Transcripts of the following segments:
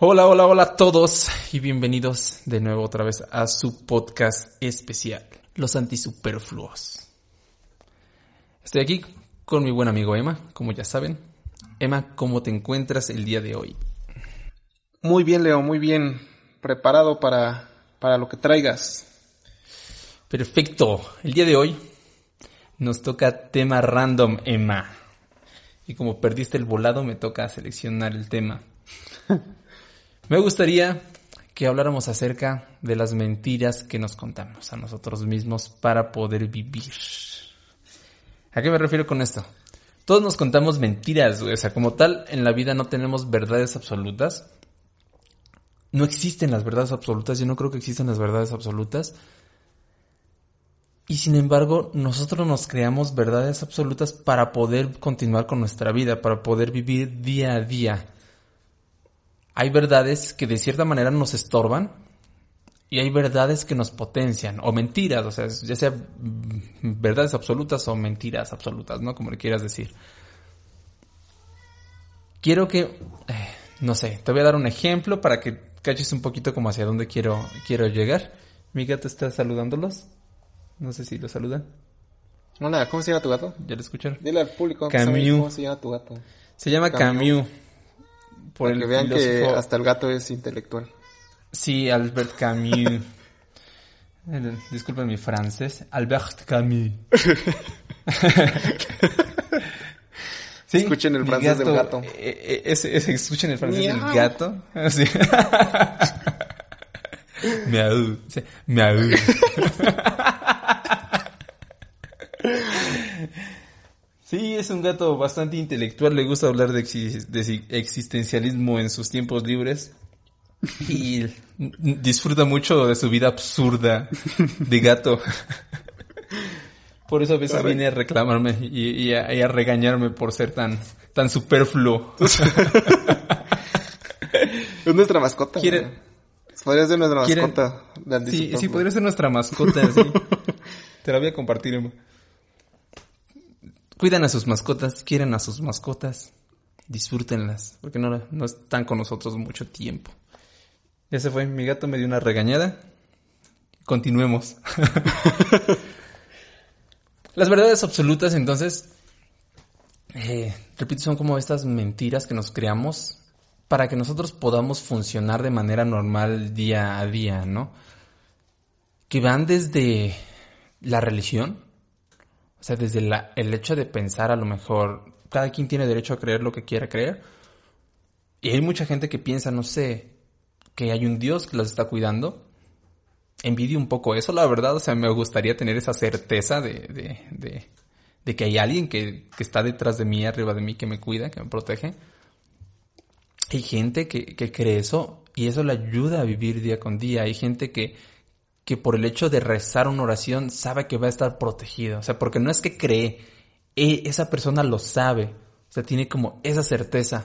Hola, hola, hola a todos y bienvenidos de nuevo otra vez a su podcast especial, Los Antisuperfluos. Estoy aquí con mi buen amigo Emma, como ya saben. Emma, ¿cómo te encuentras el día de hoy? Muy bien, Leo, muy bien. Preparado para, para lo que traigas. Perfecto. El día de hoy nos toca tema random, Emma. Y como perdiste el volado, me toca seleccionar el tema. me gustaría que habláramos acerca de las mentiras que nos contamos a nosotros mismos para poder vivir. ¿A qué me refiero con esto? Todos nos contamos mentiras, o sea, como tal, en la vida no tenemos verdades absolutas. No existen las verdades absolutas, yo no creo que existan las verdades absolutas. Y sin embargo, nosotros nos creamos verdades absolutas para poder continuar con nuestra vida, para poder vivir día a día. Hay verdades que de cierta manera nos estorban y hay verdades que nos potencian, o mentiras, o sea, ya sea verdades absolutas o mentiras absolutas, ¿no? Como le quieras decir. Quiero que, eh, no sé, te voy a dar un ejemplo para que caches un poquito como hacia dónde quiero, quiero llegar. Mi gato está saludándolos. No sé si lo saludan. Hola, ¿cómo se llama tu gato? ¿Ya lo escucharon? Dile al público Camus. cómo se llama tu gato. Se llama Camus. Camus. Para que vean que filósofo- hasta el gato es intelectual. Sí, Albert Camus. Disculpen mi francés. Albert Camus. Sí, Escuchen el francés del gato. eh, eh, ese, ese- escuchen el francés Miau. del gato. Sí. Miau. Sí, Miau. Sí, es un gato bastante intelectual, le gusta hablar de, existencialismo en sus tiempos libres y disfruta mucho de su vida absurda de gato. Por eso a veces viene a reclamarme y, y a, y a regañarme por ser tan, tan superfluo. Es nuestra mascota. Quiere-. Podría ser nuestra quiere- mascota. Sí, sí, podría ser nuestra mascota, sí. Te la voy a compartir, Emma. Cuidan a sus mascotas, quieren a sus mascotas, disfrútenlas, porque no, no están con nosotros mucho tiempo. Ese fue, mi gato me dio una regañada. Continuemos. Las verdades absolutas, entonces, eh, repito, son como estas mentiras que nos creamos para que nosotros podamos funcionar de manera normal día a día, ¿no? Que van desde la religión, sea, desde el hecho de pensar a lo mejor, cada quien tiene derecho a creer lo que quiera creer, y hay mucha gente que piensa, no sé, que hay un Dios que los está cuidando. Envidio un poco eso, la verdad, o sea, me gustaría tener esa certeza de, de, de, de que hay alguien que, que está detrás de mí, arriba de mí, que me cuida, que me protege. Hay gente que, que cree eso y eso le ayuda a vivir día con día. Hay gente que, que por el hecho de rezar una oración sabe que va a estar protegido. O sea, porque no es que cree, e- esa persona lo sabe. O sea, tiene como esa certeza.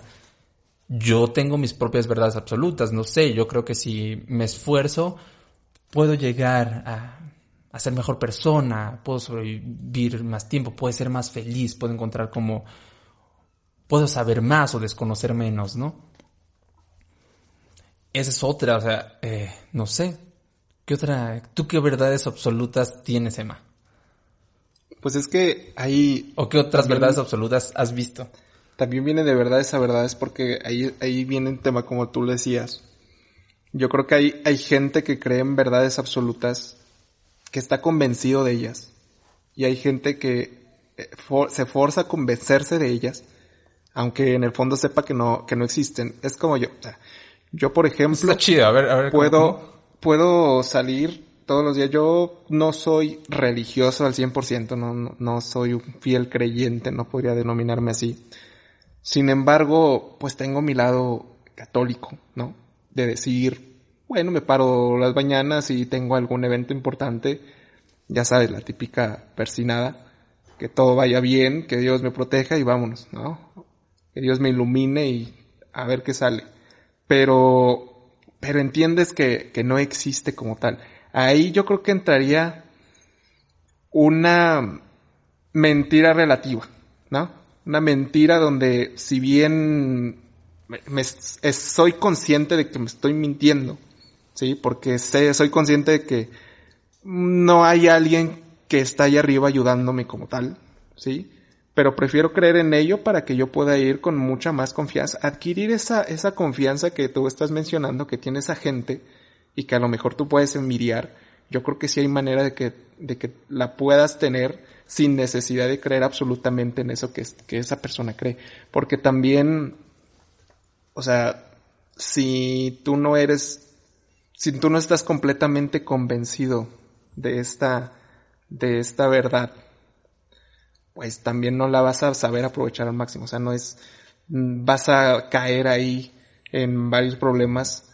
Yo tengo mis propias verdades absolutas, no sé, yo creo que si me esfuerzo, puedo llegar a, a ser mejor persona, puedo sobrevivir más tiempo, puedo ser más feliz, puedo encontrar como, puedo saber más o desconocer menos, ¿no? Esa es otra, o sea, eh, no sé. ¿Qué otra? ¿Tú qué verdades absolutas tienes, Emma? Pues es que ahí ¿O qué otras También- verdades absolutas has visto? también viene de verdades a verdades porque ahí, ahí viene un tema como tú le decías. Yo creo que hay, hay gente que cree en verdades absolutas que está convencido de ellas. Y hay gente que eh, for- se forza a convencerse de ellas, aunque en el fondo sepa que no, que no existen. Es como yo. o sea, yo, por ejemplo, Está chido, a ver, a ver. ¿cómo- puedo, cómo? Puedo salir todos los días. Yo no soy religioso al 100%, no, no, no soy un fiel creyente, no podría denominarme así. Sin embargo, pues tengo mi lado católico, ¿no? De decir, bueno, me paro las mañanas y tengo algún evento importante, ya sabes, la típica persinada, que todo vaya bien, que Dios me proteja y vámonos, ¿no? Que Dios me ilumine y a ver qué sale. Pero, pero entiendes que, que no existe como tal. Ahí yo creo que entraría una mentira relativa, ¿no? Una mentira donde si bien me, soy consciente de que me estoy mintiendo, ¿sí? Porque sé, soy consciente de que no hay alguien que está ahí arriba ayudándome como tal, ¿sí? Pero prefiero creer en ello para que yo pueda ir con mucha más confianza, adquirir esa, esa confianza que tú estás mencionando que tiene esa gente y que a lo mejor tú puedes envidiar. Yo creo que sí hay manera de que, de que la puedas tener sin necesidad de creer absolutamente en eso que, que esa persona cree. Porque también, o sea, si tú no eres, si tú no estás completamente convencido de esta, de esta verdad, pues también no la vas a saber aprovechar al máximo. O sea, no es, vas a caer ahí en varios problemas,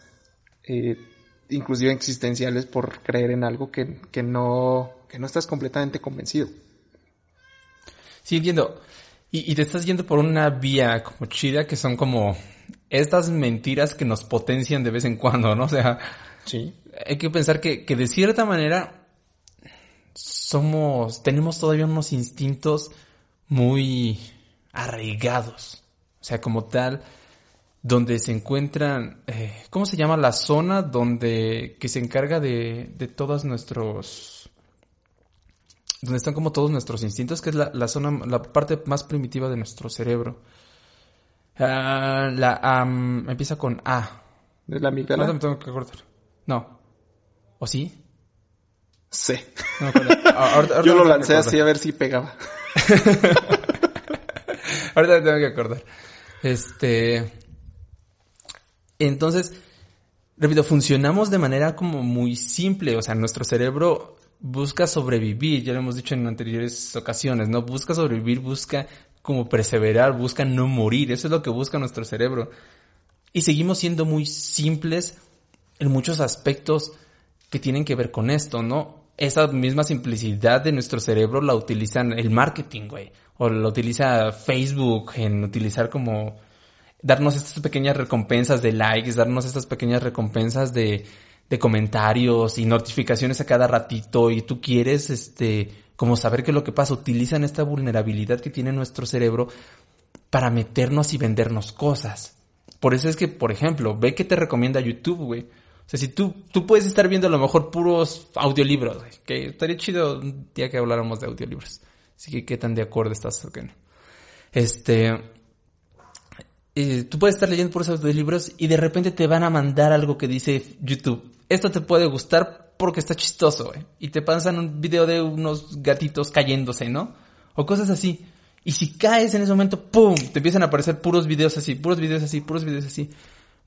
eh, inclusive existenciales por creer en algo que, que no, que no estás completamente convencido. Sí, entiendo. Y, te estás yendo por una vía como chida que son como estas mentiras que nos potencian de vez en cuando, ¿no? O sea, sí. hay que pensar que, que de cierta manera somos, tenemos todavía unos instintos muy arraigados. O sea, como tal, donde se encuentran, eh, ¿cómo se llama la zona donde que se encarga de, de todos nuestros, donde están como todos nuestros instintos, que es la, la zona, la parte más primitiva de nuestro cerebro. Uh, la empieza con A. ¿De la amígdala? No me tengo que cortar. No. ¿O sí? Sí. Yo lo lancé así a ver si pegaba. ahorita me tengo que acordar. Este. Entonces, repito, funcionamos de manera como muy simple. O sea, nuestro cerebro busca sobrevivir, ya lo hemos dicho en anteriores ocasiones, ¿no? Busca sobrevivir, busca como perseverar, busca no morir. Eso es lo que busca nuestro cerebro. Y seguimos siendo muy simples en muchos aspectos que tienen que ver con esto, ¿no? Esa misma simplicidad de nuestro cerebro la utilizan el marketing, güey. O lo utiliza Facebook en utilizar como darnos estas pequeñas recompensas de likes, darnos estas pequeñas recompensas de, de comentarios y notificaciones a cada ratito y tú quieres, este, como saber qué es lo que pasa. Utilizan esta vulnerabilidad que tiene nuestro cerebro para meternos y vendernos cosas. Por eso es que, por ejemplo, ve que te recomienda YouTube, güey. O sea, si tú, tú puedes estar viendo a lo mejor puros audiolibros, que estaría chido un día que habláramos de audiolibros. Así que qué tan de acuerdo estás o qué no. Este, eh, tú puedes estar leyendo puros audiolibros y de repente te van a mandar algo que dice YouTube. Esto te puede gustar porque está chistoso, güey. Y te pasan un video de unos gatitos cayéndose, ¿no? O cosas así. Y si caes en ese momento, ¡pum! Te empiezan a aparecer puros videos así, puros videos así, puros videos así.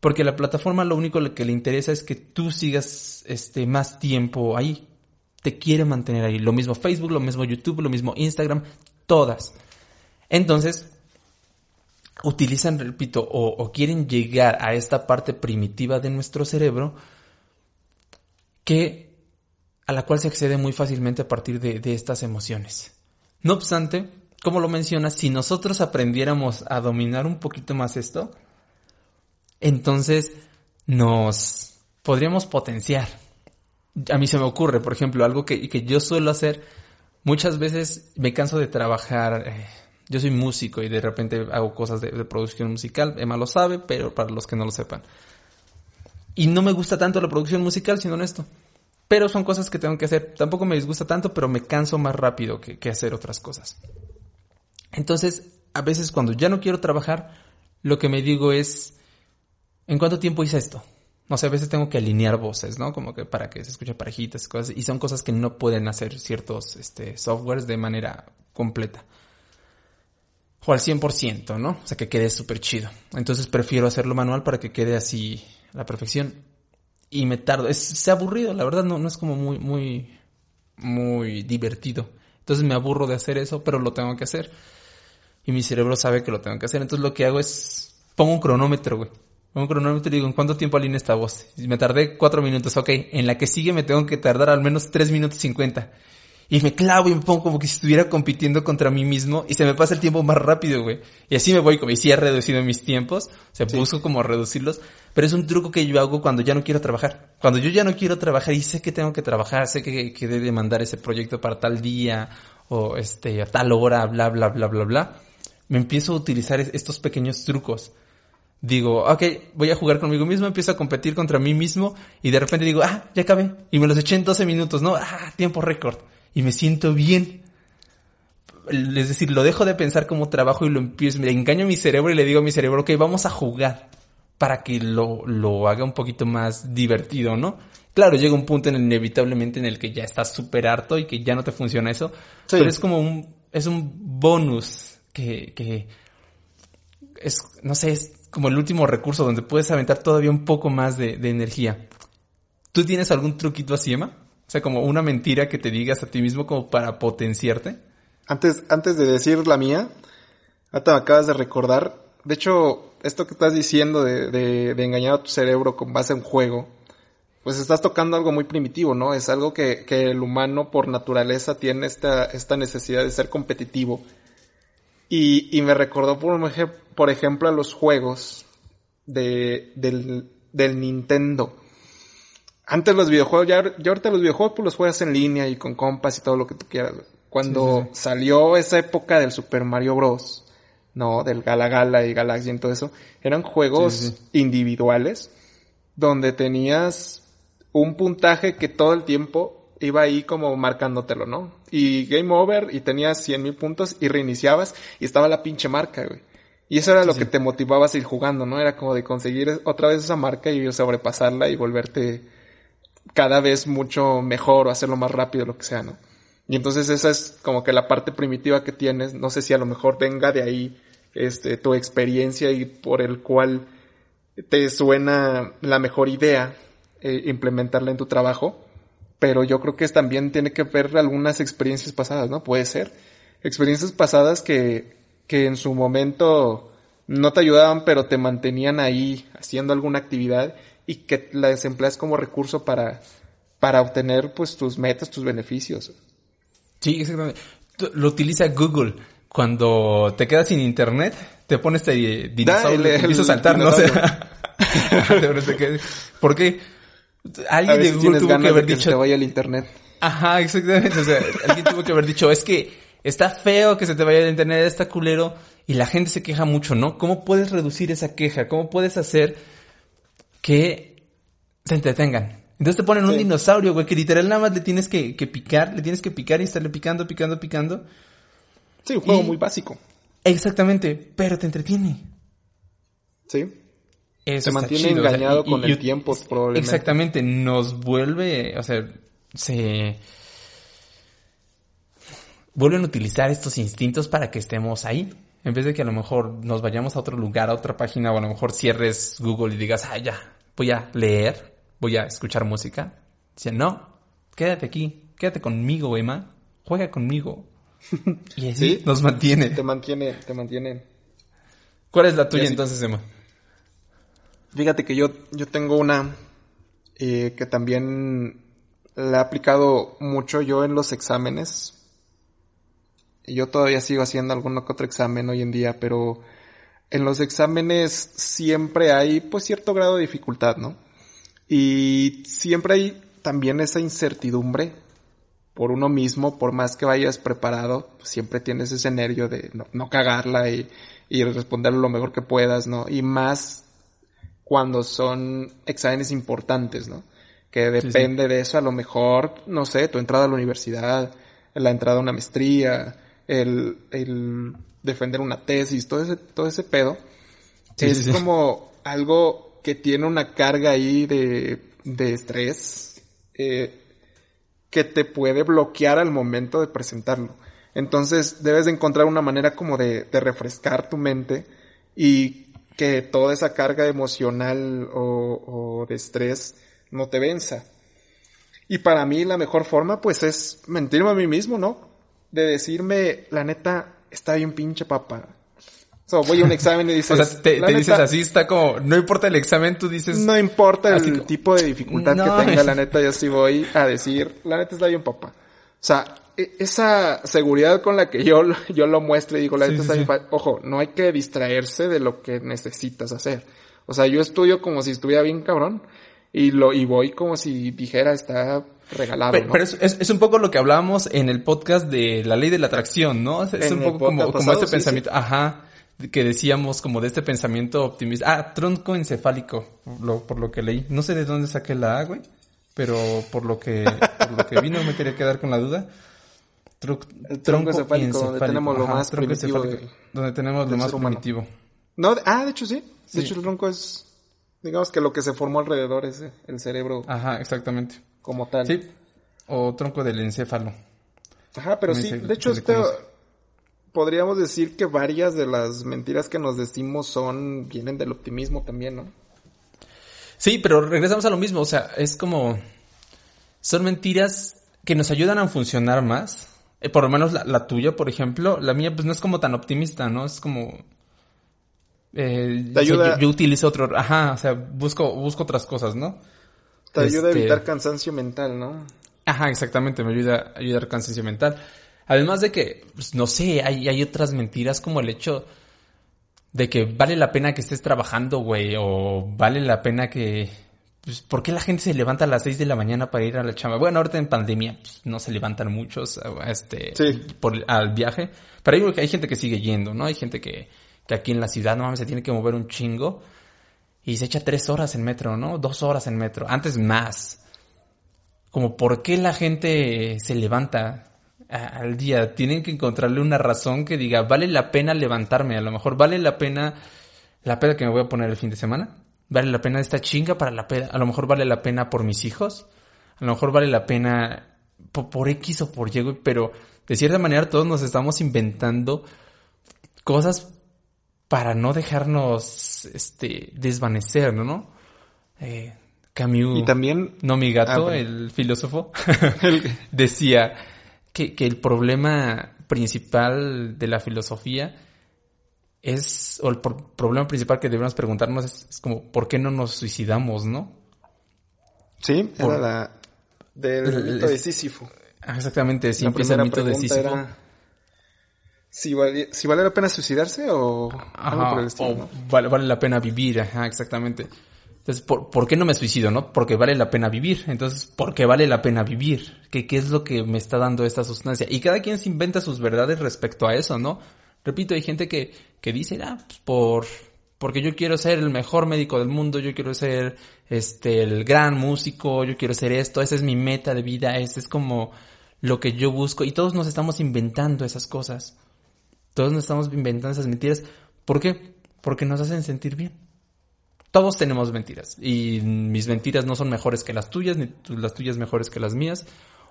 Porque la plataforma lo único que le interesa es que tú sigas este, más tiempo ahí. Te quiere mantener ahí. Lo mismo Facebook, lo mismo YouTube, lo mismo Instagram, todas. Entonces, utilizan, repito, o, quieren llegar a esta parte primitiva de nuestro cerebro que a la cual se accede muy fácilmente a partir de, de estas emociones. No obstante, como lo mencionas, si nosotros aprendiéramos a dominar un poquito más esto, entonces nos podríamos potenciar. A mí se me ocurre, por ejemplo, algo que, que yo suelo hacer, muchas veces me canso de trabajar, eh, yo soy músico y de repente hago cosas de, producción musical, Emma lo sabe, pero para los que no lo sepan. Y no me gusta tanto la producción musical, siendo honesto. Pero son cosas que tengo que hacer. Tampoco me disgusta tanto, pero me canso más rápido que, que hacer otras cosas. Entonces, a veces cuando ya no quiero trabajar, lo que me digo es, ¿en cuánto tiempo hice esto? No sé, a veces tengo que alinear voces, ¿no? Como que para que se escuche parejitas, cosas, y son cosas que no pueden hacer ciertos este, softwares de manera completa. O al 100%, ¿no? O sea, que quede súper chido. Entonces prefiero hacerlo manual para que quede así a la perfección. Y me tardo. Es, aburrido, la verdad, no, no es como muy, muy, muy divertido. Entonces me aburro de hacer eso, pero lo tengo que hacer. Y mi cerebro sabe que lo tengo que hacer. Entonces lo que hago es, pongo un cronómetro, güey un cronómetro y digo, ¿en cuánto tiempo alinea esta voz? Y me tardé cuatro minutos, ok, en la que sigue me tengo que tardar al menos tres minutos cincuenta. Y me clavo y me pongo como que si estuviera compitiendo contra mí mismo y se me pasa el tiempo más rápido, güey. Y así me voy, como y sí he reducido mis tiempos, o sea, busco como reducirlos, pero es un truco que yo hago cuando ya no quiero trabajar. Cuando yo ya no quiero trabajar y sé que tengo que trabajar, sé que, que debe mandar ese proyecto para tal día o este, a tal hora, bla, bla, bla, bla, bla, me empiezo a utilizar estos pequeños trucos digo, ok, voy a jugar conmigo mismo, empiezo a competir contra mí mismo y de repente digo, ah, ya acabé. Y me los eché en 12 minutos, ¿no? Ah, tiempo récord. Y me siento bien. Es decir, lo dejo de pensar como trabajo y lo empiezo, me engaño a mi cerebro y le digo a mi cerebro, ok, vamos a jugar para que lo, lo haga un poquito más divertido, ¿no? Claro, llega un punto en el, inevitablemente en el que ya estás súper harto y que ya no te funciona eso, pero es como un, es un bonus que, que es, no sé, es como el último recurso donde puedes aventar todavía un poco más de, energía. ¿Tú tienes algún truquito así, Emma? O sea, como una mentira que te digas a ti mismo como para potenciarte. Antes, antes de decir la mía, ahorita me acabas de recordar, de hecho, esto que estás diciendo de, engañar a tu cerebro con base en juego, pues estás tocando algo muy primitivo, ¿no? Es algo que, el humano por naturaleza tiene esta necesidad de ser competitivo. Y, y me recordó, por, por ejemplo, a los juegos de, del, del Nintendo. Antes los videojuegos, ya, ya ahorita los videojuegos pues los juegas en línea y con compas y todo lo que tú quieras. Cuando sí, sí. salió esa época del Super Mario Bros., ¿no? Del Gala Gala y Galaxy y todo eso, eran juegos individuales donde tenías un puntaje que todo el tiempo iba ahí como marcándotelo, ¿no? Y game over y tenías 100 mil puntos y reiniciabas y estaba la pinche marca, güey. Y eso era sí, lo sí. que te motivaba a seguir jugando, ¿no? Era como de conseguir otra vez esa marca y sobrepasarla y volverte cada vez mucho mejor o hacerlo más rápido, lo que sea, ¿no? Y entonces esa es como que la parte primitiva que tienes. No sé si a lo mejor venga de ahí este, tu experiencia y por el cual te suena la mejor idea eh, implementarla en tu trabajo. Pero yo creo que también tiene que ver algunas experiencias pasadas, ¿no? Puede ser. Experiencias pasadas que, que en su momento no te ayudaban, pero te mantenían ahí haciendo alguna actividad y que las empleas como recurso para, para obtener pues tus metas, tus beneficios. Sí, exactamente. Lo utiliza Google. Cuando te quedas sin internet, te pones este dinosaurio y empieza a saltar, no sé. ¿Por qué? Alguien de Google tuvo que haber de dicho. Que te vaya el internet. Ajá, exactamente. O sea, alguien tuvo que haber dicho, es que está feo que se te vaya el internet, está culero. Y la gente se queja mucho, ¿no? ¿Cómo puedes reducir esa queja? ¿Cómo puedes hacer que se entretengan? Entonces te ponen sí. un dinosaurio, güey, que literal nada más le tienes que, que, picar, le tienes que picar y estarle picando, picando, picando. Sí, un juego y... muy básico. Exactamente, pero te entretiene. Sí. Eso te mantiene chido, engañado o sea, y, con y, el tiempo, probablemente. Exactamente, nos vuelve, o sea, se vuelven a utilizar estos instintos para que estemos ahí. En vez de que a lo mejor nos vayamos a otro lugar, a otra página, o a lo mejor cierres Google y digas, ah, ya, voy a leer voy a escuchar música. Dice, no, quédate aquí, quédate conmigo, Emma, juega conmigo. Y así ¿Sí? nos mantiene. Te mantiene, te mantiene. ¿Cuál es la tuya entonces, Emma? Fíjate que yo, yo tengo una eh, que también la he aplicado mucho yo en los exámenes. Yo todavía sigo haciendo alguno otro examen hoy en día, pero en los exámenes siempre hay pues cierto grado de dificultad, ¿no? Y siempre hay también esa incertidumbre por uno mismo, por más que vayas preparado, siempre tienes ese nervio de no, no cagarla y, y, responder lo mejor que puedas, ¿no? Y más cuando son exámenes importantes, ¿no? Que depende sí, sí. de eso, a lo mejor, no sé, tu entrada a la universidad, la entrada a una maestría, el, el defender una tesis, todo ese, todo ese pedo, sí, es como algo que tiene una carga ahí de, de estrés eh, que te puede bloquear al momento de presentarlo. Entonces debes de encontrar una manera como de, de refrescar tu mente y que toda esa carga emocional o, o, de estrés no te venza. Y para mí la mejor forma pues es mentirme a mí mismo, ¿no? De decirme, la neta, está bien pinche papá So, voy a un examen y dices... o sea, te, te neta, dices así, está como... No importa el examen, tú dices... No importa el tipo de dificultad no, que tenga, la neta, yo sí voy a decir... La neta está bien, papá. O sea, e, esa seguridad con la que yo, yo lo muestro y digo, la neta sí, está sí. Ojo, no hay que distraerse de lo que necesitas hacer. O sea, yo estudio como si estuviera bien cabrón y lo y voy como si dijera está regalado. Pero, ¿no? pero es, es, es, un poco lo que hablábamos en el podcast de la ley de la atracción, ¿no? Es, es un poco como, como ese sí, pensamiento. Ajá que decíamos como de este pensamiento optimista. Ah, tronco encefálico, lo, por lo que leí. No sé de dónde saqué la A, güey, pero por lo que, por lo que vi no me quería quedar con la duda. el tronco, encefálico, donde tenemos lo más primitivo. donde tenemos lo más primitivo. No, ah, de hecho sí. De hecho el tronco es, digamos que lo que se formó alrededor es el cerebro. Ajá, exactamente. Como tal. Sí. O tronco del encéfalo. Ajá, pero sí, de hecho esto podríamos decir que varias de las mentiras que nos decimos son vienen del optimismo también, ¿no? Sí, pero regresamos a lo mismo, o sea, es como son mentiras que nos ayudan a funcionar más. Eh, por lo menos la, tuya, por ejemplo, la mía pues no es como tan optimista, ¿no? Es como eh, Te ayuda... yo, utilizo otro, ajá, o sea, busco busco otras cosas, ¿no? Te ayuda a este evitar cansancio mental, ¿no? Ajá, exactamente, me ayuda a ayudar cansancio mental. Además de que, pues, no sé, hay, hay otras mentiras como el hecho de que vale la pena que estés trabajando, güey, o vale la pena que... Pues, ¿Por qué la gente se levanta a las 6 de la mañana para ir a la chamba? Bueno, ahorita en pandemia pues, no se levantan muchos este, por, al viaje, pero hay, hay gente que sigue yendo, ¿no? Hay gente que, que aquí en la ciudad, no mames, se tiene que mover un chingo y se echa tres horas en metro, ¿no? Dos horas en metro, antes más. Como, ¿por qué la gente se levanta al día. Tienen que encontrarle una razón que diga, vale la pena levantarme, a lo mejor vale la pena la peda que me voy a poner el fin de semana. Vale la pena esta chinga para la peda. A lo mejor vale la pena por mis hijos. A lo mejor vale la pena por, X o por Y, pero de cierta manera todos nos estamos inventando cosas para no dejarnos este desvanecer, ¿no? Eh, Camus. Y también. No, mi gato, ah, el filósofo, decía que, que el problema principal de la filosofía es, o el problema principal que debemos preguntarnos es, como, ¿por qué no nos suicidamos, no? Sí, era la del mito de Sísifo. Ah, exactamente, siempre es el mito de Sísifo. si, vale, si vale la pena suicidarse o algo por el estilo, vale, vale la pena vivir, ajá, exactamente. Entonces, ¿por, qué no me suicido, no? Porque vale la pena vivir. Entonces, ¿por qué vale la pena vivir? ¿Qué, ¿Qué es lo que me está dando esta sustancia? Y cada quien se inventa sus verdades respecto a eso, ¿no? Repito, hay gente que, que dice, ah, pues por, porque yo quiero ser el mejor médico del mundo, yo quiero ser, este, el gran músico, yo quiero ser esto, esa es mi meta de vida, ese es como lo que yo busco. Y todos nos estamos inventando esas cosas. Todos nos estamos inventando esas mentiras. ¿Por qué? Porque nos hacen sentir bien. Todos tenemos mentiras y mis mentiras no son mejores que las tuyas, ni las tuyas mejores que las mías,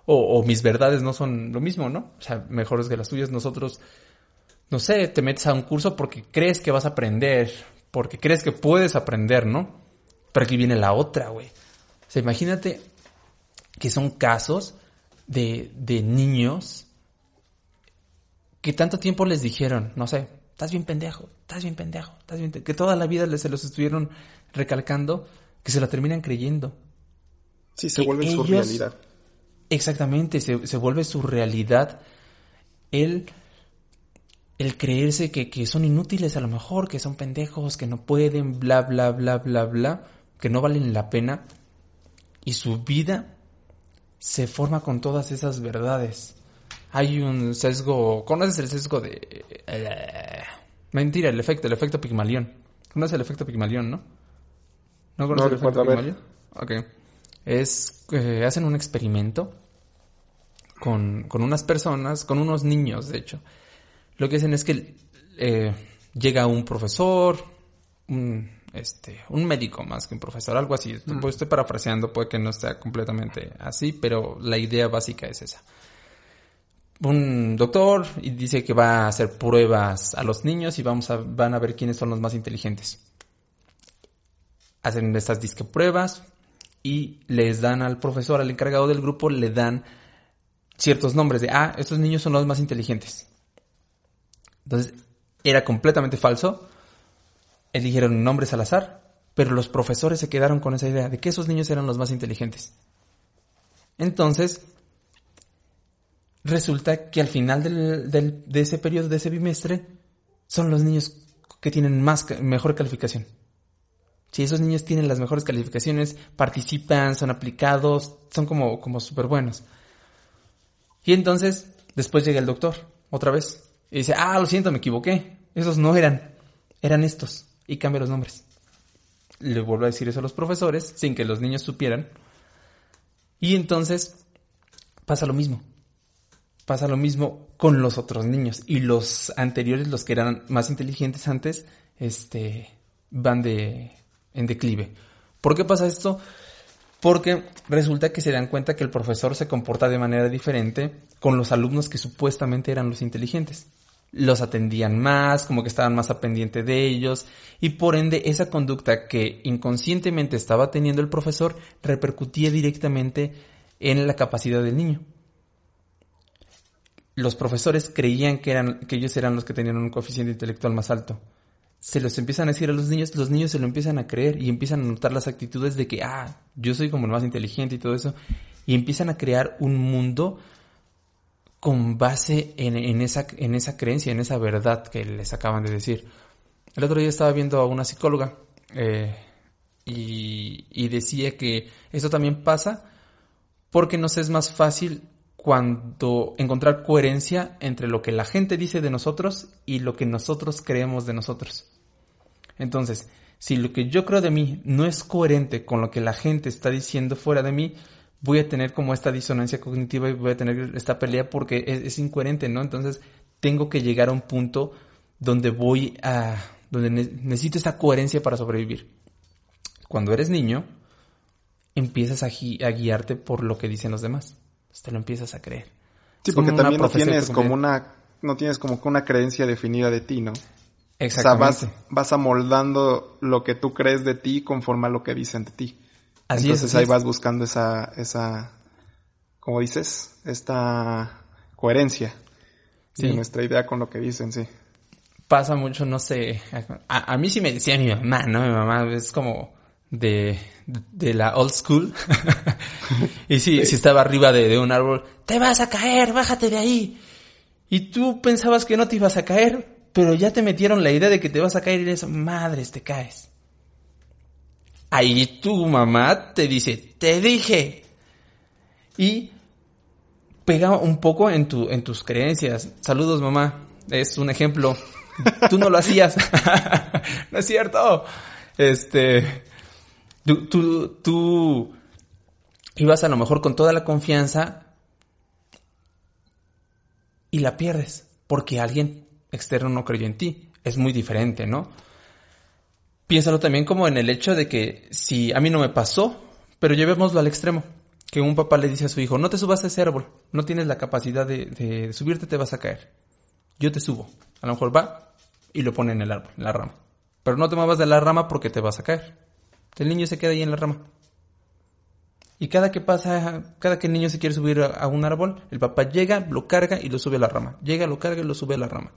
o, mis verdades no son lo mismo, ¿no? O sea, mejores que las tuyas. Nosotros, no sé, te metes a un curso porque crees que vas a aprender, porque crees que puedes aprender, ¿no? Pero aquí viene la otra, güey. O sea, imagínate que son casos de, de niños que tanto tiempo les dijeron, no sé, estás bien pendejo, estás bien pendejo, estás bien Que toda la vida se los estuvieron recalcando, que se la terminan creyendo. Sí, se vuelve su realidad. Exactamente, se, se, vuelve su realidad el, el creerse que, que son inútiles a lo mejor, que son pendejos, que no pueden, bla, bla, bla, bla, bla, que no valen la pena. Y su vida se forma con todas esas verdades hay un sesgo. ¿Conoces el sesgo de.? Mentira, el efecto, el efecto Pigmalión. ¿Conoces el efecto Pigmalión, no? ¿No conoces el efecto Pigmalión? Ok. Es. Eh, hacen un experimento con, con unas personas, con unos niños, de hecho. Lo que hacen es que eh, llega un profesor, un, este, un médico más que un profesor, algo así. Mm. Pues estoy parafraseando, puede que no sea completamente así, pero la idea básica es esa un doctor y dice que va a hacer pruebas a los niños y vamos a, van a ver quiénes son los más inteligentes. Hacen estas disque pruebas y les dan al profesor, al encargado del grupo, le dan ciertos nombres de, ah, estos niños son los más inteligentes. Entonces, era completamente falso. Eligieron nombres al azar, pero los profesores se quedaron con esa idea de que esos niños eran los más inteligentes. Entonces, resulta que al final del, de ese periodo, de ese bimestre, son los niños que tienen más, mejor calificación. Si esos niños tienen las mejores calificaciones, participan, son aplicados, son como, como súper buenos. Y entonces, después llega el doctor, otra vez, y dice, ah, lo siento, me equivoqué. Esos no eran. eran estos y cambia los nombres. Le vuelvo a decir eso a los profesores sin que los niños supieran. Y entonces pasa lo mismo. Pasa lo mismo con los otros niños y los anteriores, los que eran más inteligentes antes, este van de en declive. ¿Por qué pasa esto? Porque resulta que se dan cuenta que el profesor se comporta de manera diferente con los alumnos que supuestamente eran los inteligentes. Los atendían más, como que estaban más a pendiente de ellos, y por ende esa conducta que inconscientemente estaba teniendo el profesor repercutía directamente en la capacidad del niño. Los profesores creían que, eran, que ellos eran los que tenían un coeficiente intelectual más alto se los empiezan a decir a los niños, los niños se lo empiezan a creer y empiezan a notar las actitudes de que, ah, yo soy como el más inteligente y todo eso, y empiezan a crear un mundo con base en, esa, en esa creencia, en esa verdad que les acaban de decir. El otro día estaba viendo a una psicóloga eh, y, decía que esto también pasa porque nos es más fácil cuando encontrar coherencia entre lo que la gente dice de nosotros y lo que nosotros creemos de nosotros. Entonces, si lo que yo creo de mí no es coherente con lo que la gente está diciendo fuera de mí, voy a tener como esta disonancia cognitiva y voy a tener esta pelea porque es, incoherente, ¿no? Entonces, tengo que llegar a un punto donde voy a, donde necesito esta coherencia para sobrevivir. Cuando eres niño, empiezas a guiarte por lo que dicen los demás te lo empiezas a creer. Sí, porque también no tienes como una, no tienes como que una creencia definida de ti, ¿no? Exactamente. O sea, vas, vas amoldando lo que tú crees de ti conforme a lo que dicen de ti. Así Entonces ahí vas buscando esa, esa, como dices, esta coherencia sí. de nuestra idea con lo que dicen, sí. Pasa mucho, no sé, a, a mí sí me decía mi mamá, ¿no? Mi mamá es como, de, de la old school. y sí, si estaba arriba de, un árbol, te vas a caer, bájate de ahí. Y tú pensabas que no te ibas a caer, pero ya te metieron la idea de que te vas a caer y eres, madres, te caes. Ahí tu mamá te dice, te dije. Y pega un poco en, tu, en tus creencias. Saludos, mamá. Es un ejemplo. Tú no lo hacías. no es cierto. Este, Tú, tú, ibas a lo mejor con toda la confianza y la pierdes porque alguien externo no creyó en ti. Es muy diferente, ¿no? Piénsalo también como en el hecho de que si a mí no me pasó, pero llevémoslo al extremo, que un papá le dice a su hijo, no te subas a ese árbol, no tienes la capacidad de, de subirte, te vas a caer. Yo te subo. A lo mejor va y lo pone en el árbol, en la rama. Pero no te muevas de la rama porque te vas a caer. El niño se queda ahí en la rama. Y cada que pasa, cada que el niño se quiere subir a, un árbol, el papá llega, lo carga y lo sube a la rama. Llega, lo carga y lo sube a la rama.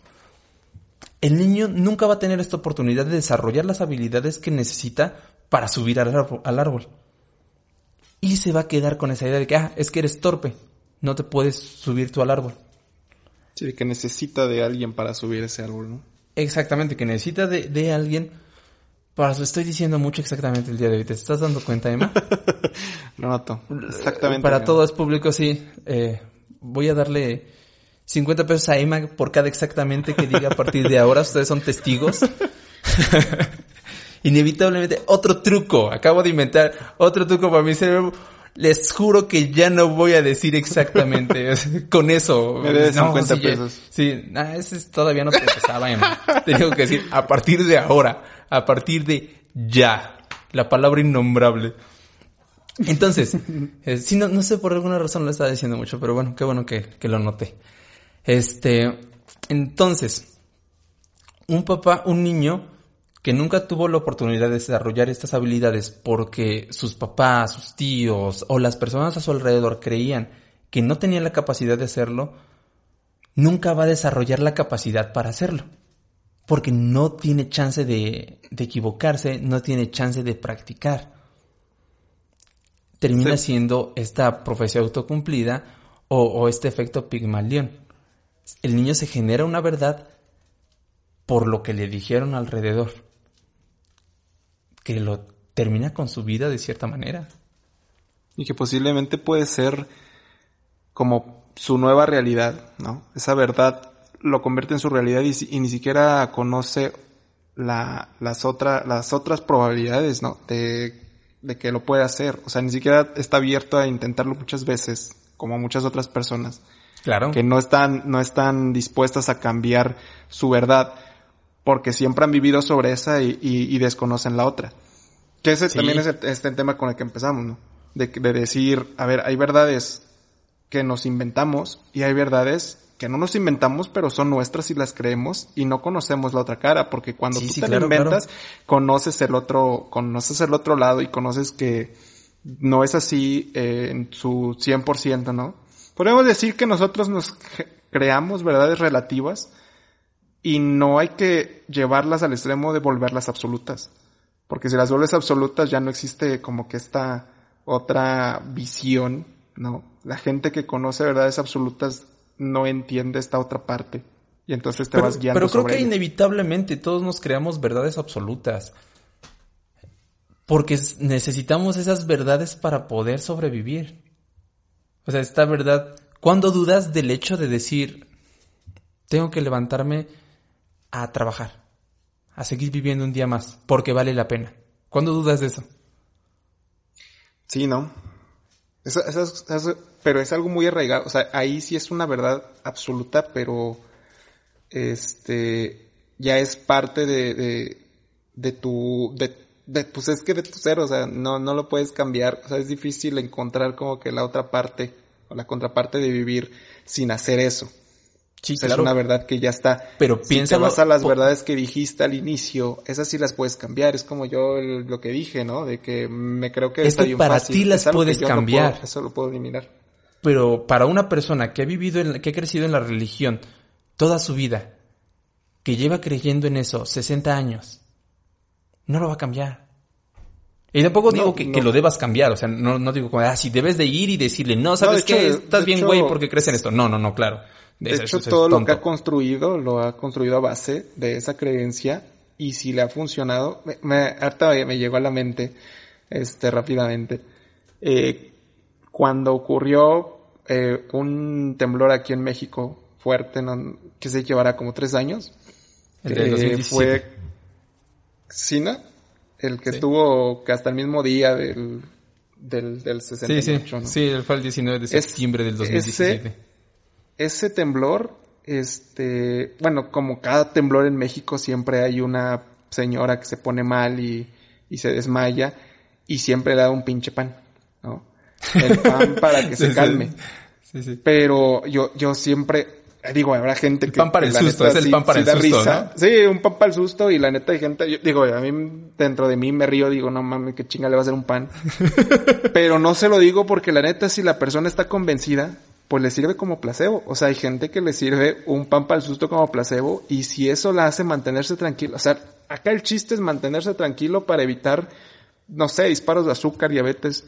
El niño nunca va a tener esta oportunidad de desarrollar las habilidades que necesita para subir al árbol. Al árbol. Y se va a quedar con esa idea de que, ah, es que eres torpe, no te puedes subir tú al árbol. Sí, que necesita de alguien para subir ese árbol, ¿no? Exactamente, que necesita de, de alguien para eso estoy diciendo mucho exactamente el día de hoy. ¿Te estás dando cuenta, Emma? no noto. Exactamente. Para todo es público, sí. Eh, voy a darle 50 pesos a Emma por cada exactamente que diga a partir de ahora. Ustedes son testigos. Inevitablemente, otro truco. Acabo de inventar otro truco para mi cerebro. Les juro que ya no voy a decir exactamente con eso. Me debes 50 pesos. Sí, ese todavía no Emma. Tengo que decir, a partir de ahora a partir de ya. La palabra innombrable. Entonces, eh, si no, no sé por alguna razón lo estaba diciendo mucho, pero bueno, qué bueno que, que lo noté. Este, entonces, un papá, un niño que nunca tuvo la oportunidad de desarrollar estas habilidades porque sus papás, sus tíos o las personas a su alrededor creían que no tenía la capacidad de hacerlo, nunca va a desarrollar la capacidad para hacerlo porque no tiene chance de, equivocarse, no tiene chance de practicar. Termina siendo esta profecía autocumplida o, o este efecto Pigmalión. El niño se genera una verdad por lo que le dijeron alrededor, que lo termina con su vida de cierta manera. Y que posiblemente puede ser como su nueva realidad, ¿no? Esa verdad lo convierte en su realidad y, ni siquiera conoce la, las, otras las otras probabilidades, ¿no? De, de que lo puede hacer. O sea, ni siquiera está abierto a intentarlo muchas veces, como muchas otras personas. Claro. Que no están, no están dispuestas a cambiar su verdad porque siempre han vivido sobre esa y, y, desconocen la otra. Que ese también es el, este tema con el que empezamos, ¿no? De, de decir, a ver, hay verdades que nos inventamos y hay verdades que no nos inventamos, pero son nuestras y las creemos y no conocemos la otra cara, porque cuando tú te la inventas, conoces el otro, conoces el otro lado y conoces que no es así eh, en su 100%, ¿no? Podemos decir que nosotros nos creamos verdades relativas y no hay que llevarlas al extremo de volverlas absolutas, porque si las vuelves absolutas ya no existe como que esta otra visión, ¿no? La gente que conoce verdades absolutas no entiende esta otra parte. Y entonces te vas guiando. Pero creo que inevitablemente todos nos creamos verdades absolutas. Porque necesitamos esas verdades para poder sobrevivir. O sea, esta verdad. ¿Cuándo dudas del hecho de decir, tengo que levantarme a trabajar, a seguir viviendo un día más, porque vale la pena? ¿Cuándo dudas de eso? Sí, ¿no? Pero es algo muy arraigado. O sea, ahí sí es una verdad absoluta, pero este ya es parte de, de, tu, de, pues es que de tu ser, o sea, no, no lo puedes cambiar. O sea, es difícil encontrar como que la otra parte, o la contraparte de vivir sin hacer eso. Sí, Es una verdad que ya está. Pero piensa. Si te vas a las verdades que dijiste al inicio, esas sí las puedes cambiar. Es como yo lo que dije, ¿no? De que me creo que es que para ti las puedes cambiar. eso lo puedo eliminar. Pero para una persona que ha vivido, en, que ha crecido en la religión toda su vida, que lleva creyendo en eso 60 años, no lo va a cambiar. Y tampoco digo que, lo debas cambiar, o sea, no, no digo como, ah, si debes de ir y decirle, no, ¿sabes qué? Estás bien, güey, porque crees en esto. No, no, no, claro. De, hecho, todo lo que ha construido, lo ha construido a base de esa creencia y si le ha funcionado, me, me harta me llegó a la mente, este, rápidamente. Eh, cuando ocurrió eh, un temblor aquí en México fuerte, que se llevará como tres años, el fue Sina, el que estuvo que hasta el mismo día del, del, del 68, sí, sí. sí, fue el 19 de septiembre del 2017 ese temblor, este, bueno, como cada temblor en México siempre hay una señora que se pone mal y, y se desmaya y siempre le da un pinche pan, ¿no? El pan para que se calme. Sí, sí. Pero yo, yo siempre, digo, habrá gente el que... Pan para el susto, es el pan para el susto, risa. Sí, un pan para el susto y la neta hay gente, yo, digo, a mí dentro de mí me río, digo, no mames, qué chinga le va a hacer un pan. Pero no se lo digo porque la neta si la persona está convencida, pues le sirve como placebo. O sea, hay gente que le sirve un pan para el susto como placebo y si eso la hace mantenerse tranquilo, o sea, acá el chiste es mantenerse tranquilo para evitar, no sé, disparos de azúcar, diabetes,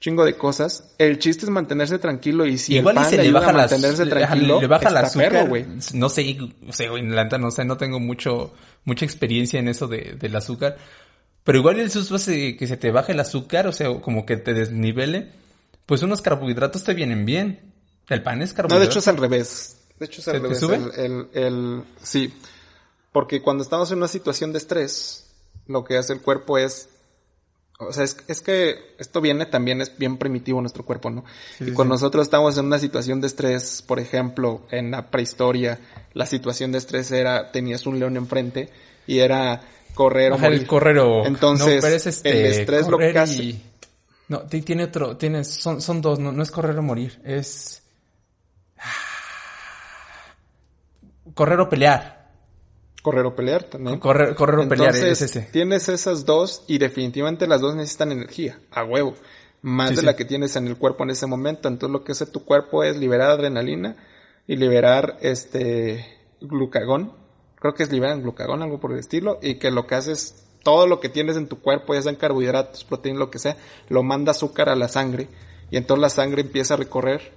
chingo de cosas. El chiste es mantenerse tranquilo y si Igual el pan le, ayuda baja a mantenerse tranquilo, le baja la azúcar, güey. No sé, o sea, en la no sé, no tengo mucho, mucha experiencia en eso de, del azúcar. Pero igual el susto hace que se te baje el azúcar, o sea, como que te desnivele. Pues unos carbohidratos te vienen bien. ¿El pan es carbohidrato? No, de hecho es al revés. De hecho es al revés. El, el, sí. Porque cuando estamos en una situación de estrés, lo que hace el cuerpo es o sea, es, es, que esto viene también, es bien primitivo nuestro cuerpo, ¿no? y cuando nosotros estamos en una situación de estrés, por ejemplo, en la prehistoria, la situación de estrés era, tenías un león enfrente y era correr o morir. el correr o... Entonces, este, el estrés lo que hace... No, tiene otro, tiene, son, son dos, no, no es correr o morir, es correr o pelear. Correr o pelear también. Correr, correr o pelear es ese. Tienes esas dos y definitivamente las dos necesitan energía, a huevo. Más de la que tienes en el cuerpo en ese momento. Entonces lo que hace tu cuerpo es liberar adrenalina y liberar este glucagón. Creo que es liberar glucagón, algo por el estilo. Y que lo que hace es todo lo que tienes en tu cuerpo, ya sean carbohidratos, proteínas, lo que sea, lo manda azúcar a la sangre. Y entonces la sangre empieza a recorrer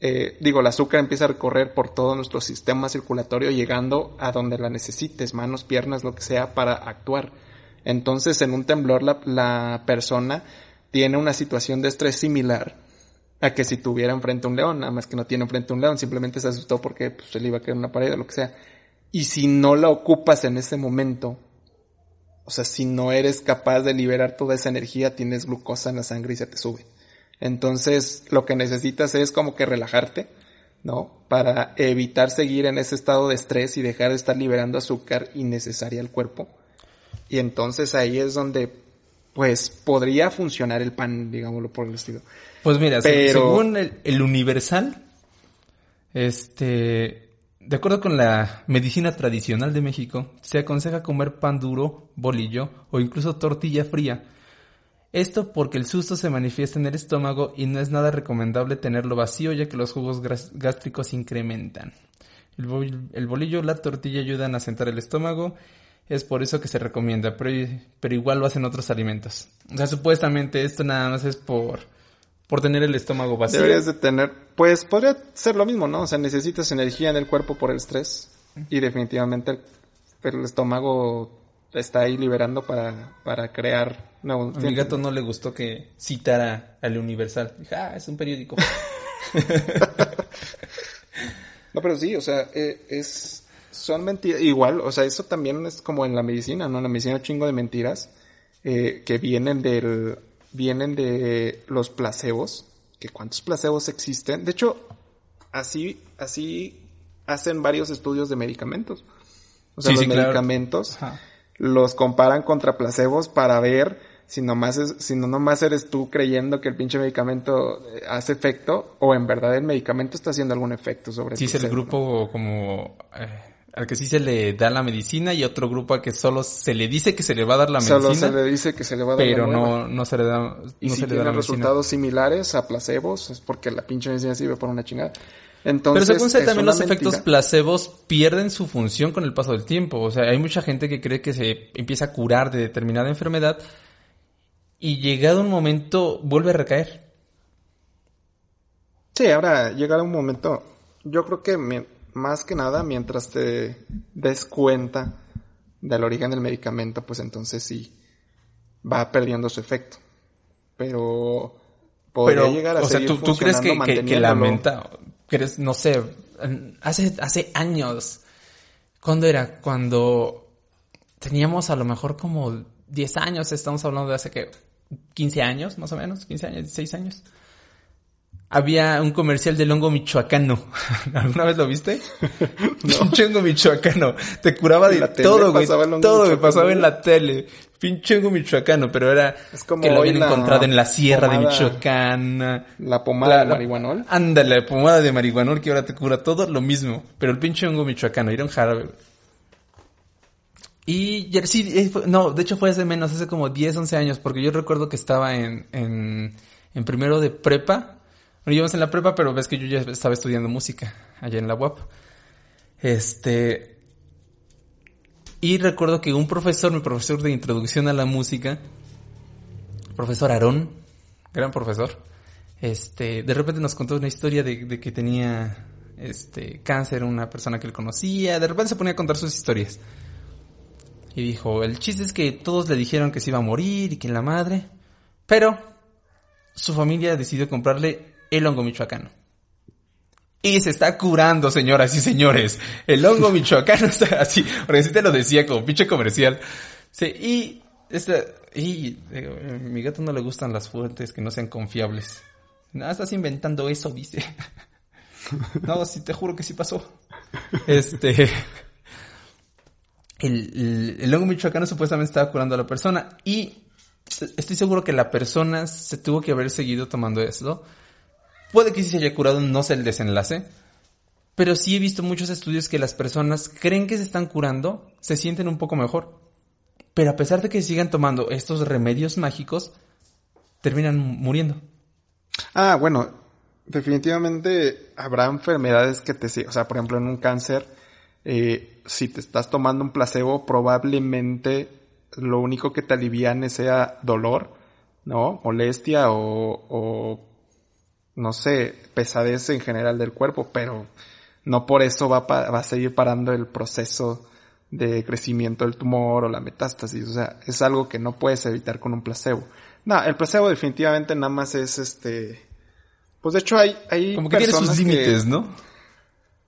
eh, digo, el azúcar empieza a recorrer por todo nuestro sistema circulatorio llegando a donde la necesites, manos, piernas, lo que sea, para actuar. Entonces, en un temblor, la, persona tiene una situación de estrés similar a que si tuviera enfrente un león, nada más que no tiene enfrente un león, simplemente se asustó porque pues, se le iba a caer una pared o lo que sea. Y si no la ocupas en ese momento o sea, si no eres capaz de liberar toda esa energía, tienes glucosa en la sangre y se te sube. Entonces, lo que necesitas es como que relajarte, ¿no? Para evitar seguir en ese estado de estrés y dejar de estar liberando azúcar innecesaria al cuerpo. Y entonces ahí es donde, pues, podría funcionar el pan, digámoslo por el estilo. Pues mira, según el Universal, este, de acuerdo con la medicina tradicional de México, se aconseja comer pan duro, bolillo o incluso tortilla fría. Esto porque el susto se manifiesta en el estómago y no es nada recomendable tenerlo vacío ya que los jugos gástricos incrementan. El, bolillo la tortilla ayudan a sentar el estómago, es por eso que se recomienda, pero, pero igual lo hacen otros alimentos. O sea, supuestamente esto nada más es por por tener el estómago vacío. Deberías de tener, pues podría ser lo mismo, ¿no? O sea, necesitas energía en el cuerpo por el estrés y definitivamente el, estómago está ahí liberando para, para crear nuevos... A mi gato no le gustó que citara al Universal. Dije, ah, es un periódico. no, pero sí, o sea, eh, es... Son mentiras, igual, o sea, eso también es como en la medicina, ¿no? En la medicina chingo de mentiras eh, que vienen del vienen de los placebos, que cuántos placebos existen. De hecho, así, así hacen varios estudios de medicamentos. O sea, los medicamentos los comparan contra placebos para ver si nomás es, si no nomás eres tú creyendo que el pinche medicamento eh, hace efecto o en verdad el medicamento está haciendo algún efecto sobre ti. Sí, es el grupo como eh, al que sí se le da la medicina y otro grupo al que solo se le dice que se le va a dar la medicina. Solo se le dice que se le va a dar pero no, no se le da, y si tiene resultados similares a placebos, es porque la pinche medicina sirve por una chingada. Entonces, pero según se también los efectos placebos pierden su función con el paso del tiempo. O sea, hay mucha gente que cree que se empieza a curar de determinada enfermedad y llegado un momento vuelve a recaer. Sí, ahora llegado un momento, yo creo que más que nada, mientras te des cuenta del origen del medicamento, pues entonces sí va perdiendo su efecto. Pero podría llegar a o sea, ¿tú, crees que, que, la menta, no sé, hace, hace años, ¿cuándo era? Cuando teníamos a lo mejor como 10 años, estamos hablando de hace que 15 años, más o menos, 15 años, 16 años había un comercial del hongo michoacano. ¿Alguna vez lo viste? Pinche hongo michoacano. Te curaba de todo, güey. Todo, me pasaba en la tele. Pinche hongo michoacano, pero era es como que lo habían encontrado en la sierra de Michoacán. La pomada de marihuanol. Ándale, la pomada de marihuanol que ahora te cura todo, lo mismo. Pero el pinche hongo michoacano, era un jarabe. Y sí, eh, no, de hecho fue hace menos, hace como 10, 11 años, porque yo recuerdo que estaba en, en, en primero de prepa bueno, íbamos en la prepa, pero ves que yo ya estaba estudiando música allá en la UAP. Este. Y recuerdo que un profesor, mi profesor de introducción a la música, profesor Aarón, gran profesor, este, de repente nos contó una historia de, que tenía este cáncer una persona que él conocía, de repente se ponía a contar sus historias. Y dijo, el chiste es que todos le dijeron que se iba a morir y que en la madre, pero su familia decidió comprarle el hongo michoacano. Y se está curando, señoras y señores. El hongo michoacano está así. Te lo decía como pinche comercial. Sí, y, este, y eh, mi gato no le gustan las fuentes que no sean confiables. Nada, estás inventando eso, dice. no, sí, te juro que sí pasó. Este. El, el, hongo michoacano supuestamente estaba curando a la persona. Y estoy seguro que la persona se tuvo que haber seguido tomando eso Puede que sí se haya curado, no sé el desenlace. Pero sí he visto muchos estudios que las personas creen que se están curando, se sienten un poco mejor. Pero a pesar de que sigan tomando estos remedios mágicos, terminan muriendo. Ah, bueno, definitivamente habrá enfermedades que te... O sea, por ejemplo, en un cáncer, eh, si te estás tomando un placebo, probablemente lo único que te aliviane sea dolor, ¿no? Molestia o, o no sé, pesadez en general del cuerpo, pero no por eso va, va a seguir parando el proceso de crecimiento del tumor o la metástasis. O sea, es algo que no puedes evitar con un placebo. No, el placebo definitivamente nada más es este. Pues de hecho hay, hay Como que tiene sus límites, ¿no?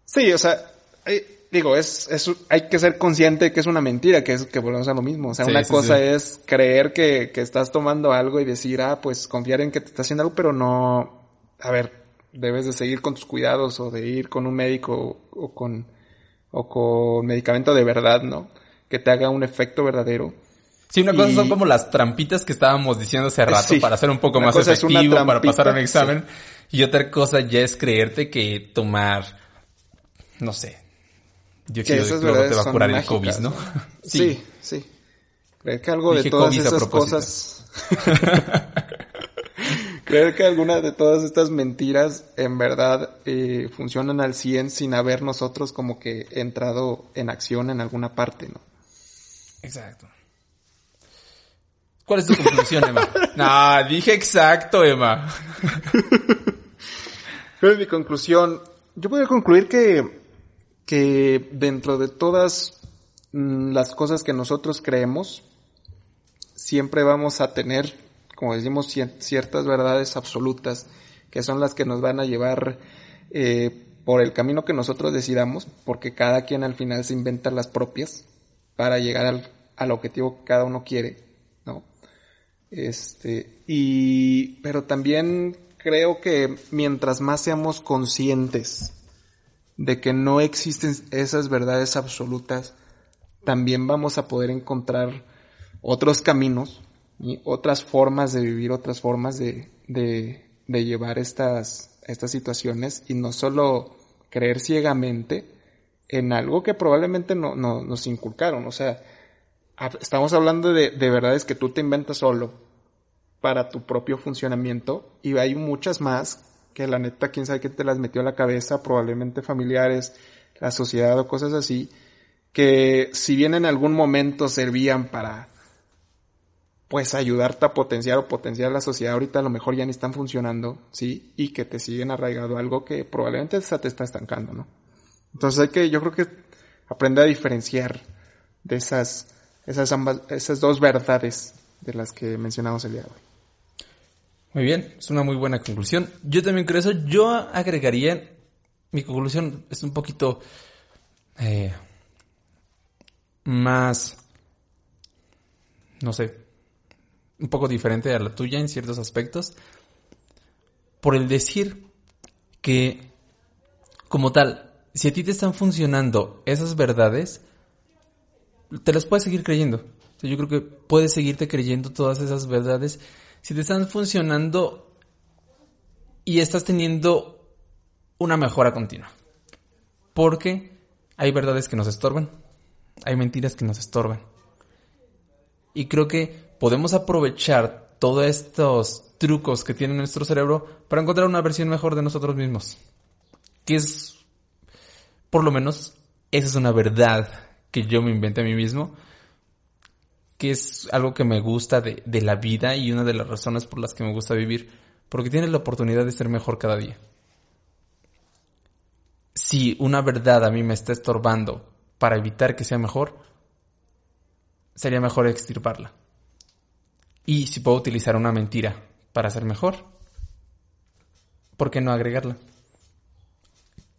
Sí, o sea, digo, es, es, hay que ser consciente de que es una mentira, que es que volvemos a lo mismo. O sea, Sí, una sí, cosa sí. es creer que, que estás tomando algo y decir, ah, pues confiar en que te está haciendo algo, pero no, a ver, debes de seguir con tus cuidados o de ir con un médico o, o con, o con medicamento de verdad, ¿no? Que te haga un efecto verdadero. Sí, una cosa Y- son como las trampitas que estábamos diciendo hace rato Sí. para ser un poco Una más efectivo, para pasar un examen. Y otra cosa ya es creerte que tomar, no sé, dióxido de esas cloro te va a curar el COVID, ¿no? Sí, sí. Creer que algo Dije de todas esas cosas. Creer que alguna de todas estas mentiras en verdad eh, funcionan al 100 sin haber nosotros como que entrado en acción en alguna parte, ¿no? Exacto. ¿Cuál es tu conclusión, Emma? no, dije exacto, Emma. Pero en mi conclusión, yo podría concluir que, que dentro de todas mm, las cosas que nosotros creemos, siempre vamos a tener, como decimos, cier- ciertas verdades absolutas que son las que nos van a llevar eh, por el camino que nosotros decidamos, porque cada quien al final se inventa las propias para llegar al, al objetivo que cada uno quiere, ¿no? Este, y, pero también creo que mientras más seamos conscientes de que no existen esas verdades absolutas, también vamos a poder encontrar otros caminos otras formas de vivir, otras formas de, de, de llevar estas, estas situaciones y no solo creer ciegamente en algo que probablemente no, no- nos inculcaron. O sea, estamos hablando de, de verdades que tú te inventas solo para tu propio funcionamiento y hay muchas más que la neta quién sabe qué te las metió a la cabeza, probablemente familiares, la sociedad o cosas así, que si bien en algún momento servían para pues ayudarte a potenciar o potenciar la sociedad ahorita a lo mejor ya ni están funcionando, ¿sí? Y que te siguen arraigado algo que probablemente esa te está estancando, ¿no? Entonces hay que, yo creo que aprender a diferenciar de esas, esas ambas, esas dos verdades de las que mencionamos el día de hoy. Muy bien, es una muy buena conclusión. Yo también creo eso. Yo agregaría, mi conclusión es un poquito eh, más, no sé, un poco diferente a la tuya en ciertos aspectos, por el decir que, como tal, si a ti te están funcionando esas verdades, te las puedes seguir creyendo. Yo creo que puedes seguirte creyendo todas esas verdades si te están funcionando y estás teniendo una mejora continua. Porque hay verdades que nos estorban, hay mentiras que nos estorban. Y creo que podemos aprovechar todos estos trucos que tiene nuestro cerebro para encontrar una versión mejor de nosotros mismos. Que es, por lo menos, esa es una verdad que yo me inventé a mí mismo que es algo que me gusta de, de la vida y una de las razones por las que me gusta vivir, porque tienes la oportunidad de ser mejor cada día. Si una verdad a mí me está estorbando para evitar que sea mejor, sería mejor extirparla. Y si puedo utilizar una mentira para ser mejor, ¿por qué no agregarla?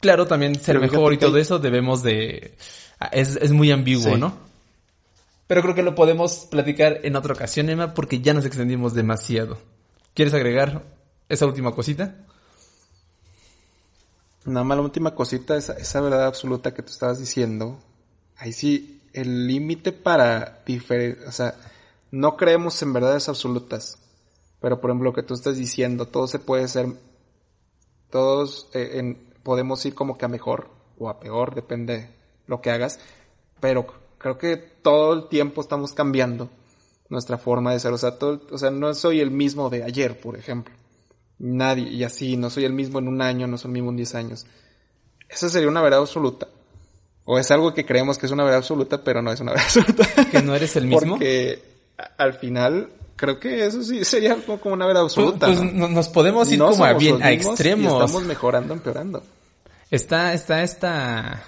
Claro, también ser Pero mejor y todo hay- eso debemos de... Es, es muy ambiguo, Sí. ¿no? Pero creo que lo podemos platicar en otra ocasión, Emma, porque ya nos extendimos demasiado. ¿Quieres agregar esa última cosita? Nada más la última cosita, esa, esa verdad absoluta que tú estabas diciendo. Ahí sí, el límite para diferir, o sea, no creemos en verdades absolutas. Pero por ejemplo, lo que tú estás diciendo, todo se puede ser, todos eh, en- podemos ir como que a mejor o a peor, depende lo que hagas. Pero creo que todo el tiempo estamos cambiando nuestra forma de ser. O sea, todo, o sea, no soy el mismo de ayer, por ejemplo. Nadie, y así, no soy el mismo en un año, no soy el mismo en 10 años. Esa sería una verdad absoluta. O es algo que creemos que es una verdad absoluta, pero no es una verdad absoluta. ¿Que no eres el mismo? Porque al final, creo que eso sí sería como una verdad Pues, absoluta. pues, ¿no? no- nos podemos ir No como a, bien, a mismos y extremos. estamos mejorando, empeorando. Está, está esta,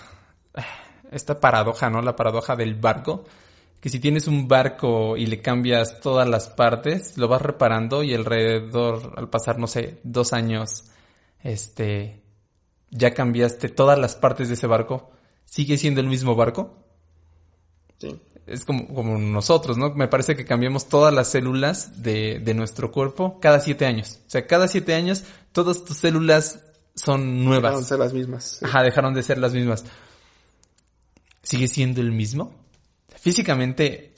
esta paradoja, ¿no? La paradoja del barco. Que si tienes un barco y le cambias todas las partes, lo vas reparando y alrededor, al pasar, no sé, dos años, este, ya cambiaste todas las partes de ese barco, sigue siendo el mismo barco. Sí. Es como, como nosotros, ¿no? Me parece que cambiamos todas las células de, de nuestro cuerpo cada siete años. O sea, cada siete años todas tus células son nuevas. Dejaron de ser las mismas. sí. Ajá, dejaron de ser las mismas. ¿Sigue siendo el mismo? Físicamente,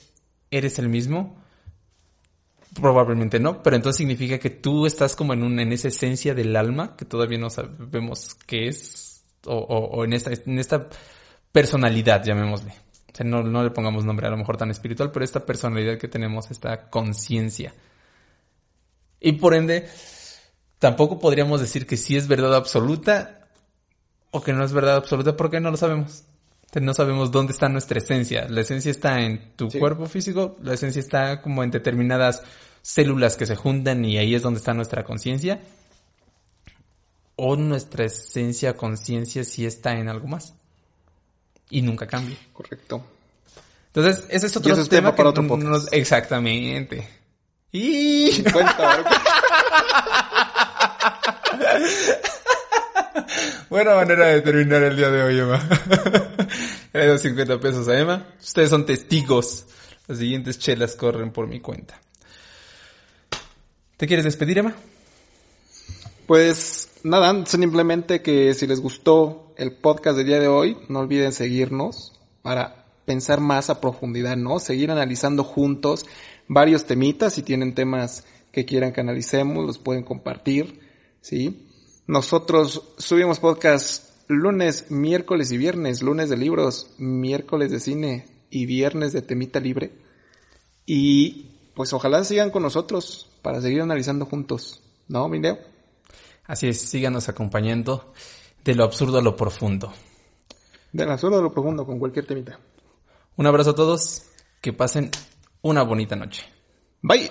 ¿eres el mismo? Probablemente no, pero entonces significa que tú estás como en un, en esa esencia del alma que todavía no sabemos qué es, o, o- o en esta, en esta personalidad, llamémosle. O sea, no, no le pongamos nombre a lo mejor tan espiritual, pero esta personalidad que tenemos, esta conciencia. Y por ende, tampoco podríamos decir que sí es verdad absoluta o que no es verdad absoluta porque no lo sabemos. No sabemos dónde está nuestra esencia. La esencia está en tu Sí. cuerpo físico, la esencia está como en determinadas células que se juntan y ahí es donde está nuestra conciencia. O nuestra esencia, conciencia, sí está en algo más. Y nunca cambia. Correcto. Entonces, ese es otro es tema para que otro podcast. nos- exactamente. Y 50, ¿verdad? Buena manera de terminar el día de hoy, Emma. Le doy 50 pesos a Emma. Ustedes son testigos. Las siguientes chelas corren por mi cuenta. ¿Te quieres despedir, Emma? Pues nada, simplemente que si les gustó el podcast del día de hoy, no olviden seguirnos para pensar más a profundidad, ¿no? Seguir analizando juntos varios temitas. Si tienen temas que quieran que analicemos, los pueden compartir, ¿sí? Nosotros subimos podcast lunes, miércoles y viernes, lunes de libros, miércoles de cine y viernes de temita libre. Y pues ojalá sigan con nosotros para seguir analizando juntos, ¿no, mi Leo? Así es, síganos acompañando de lo absurdo a lo profundo. Del absurdo a lo profundo con cualquier temita. Un abrazo a todos, que pasen una bonita noche. Bye.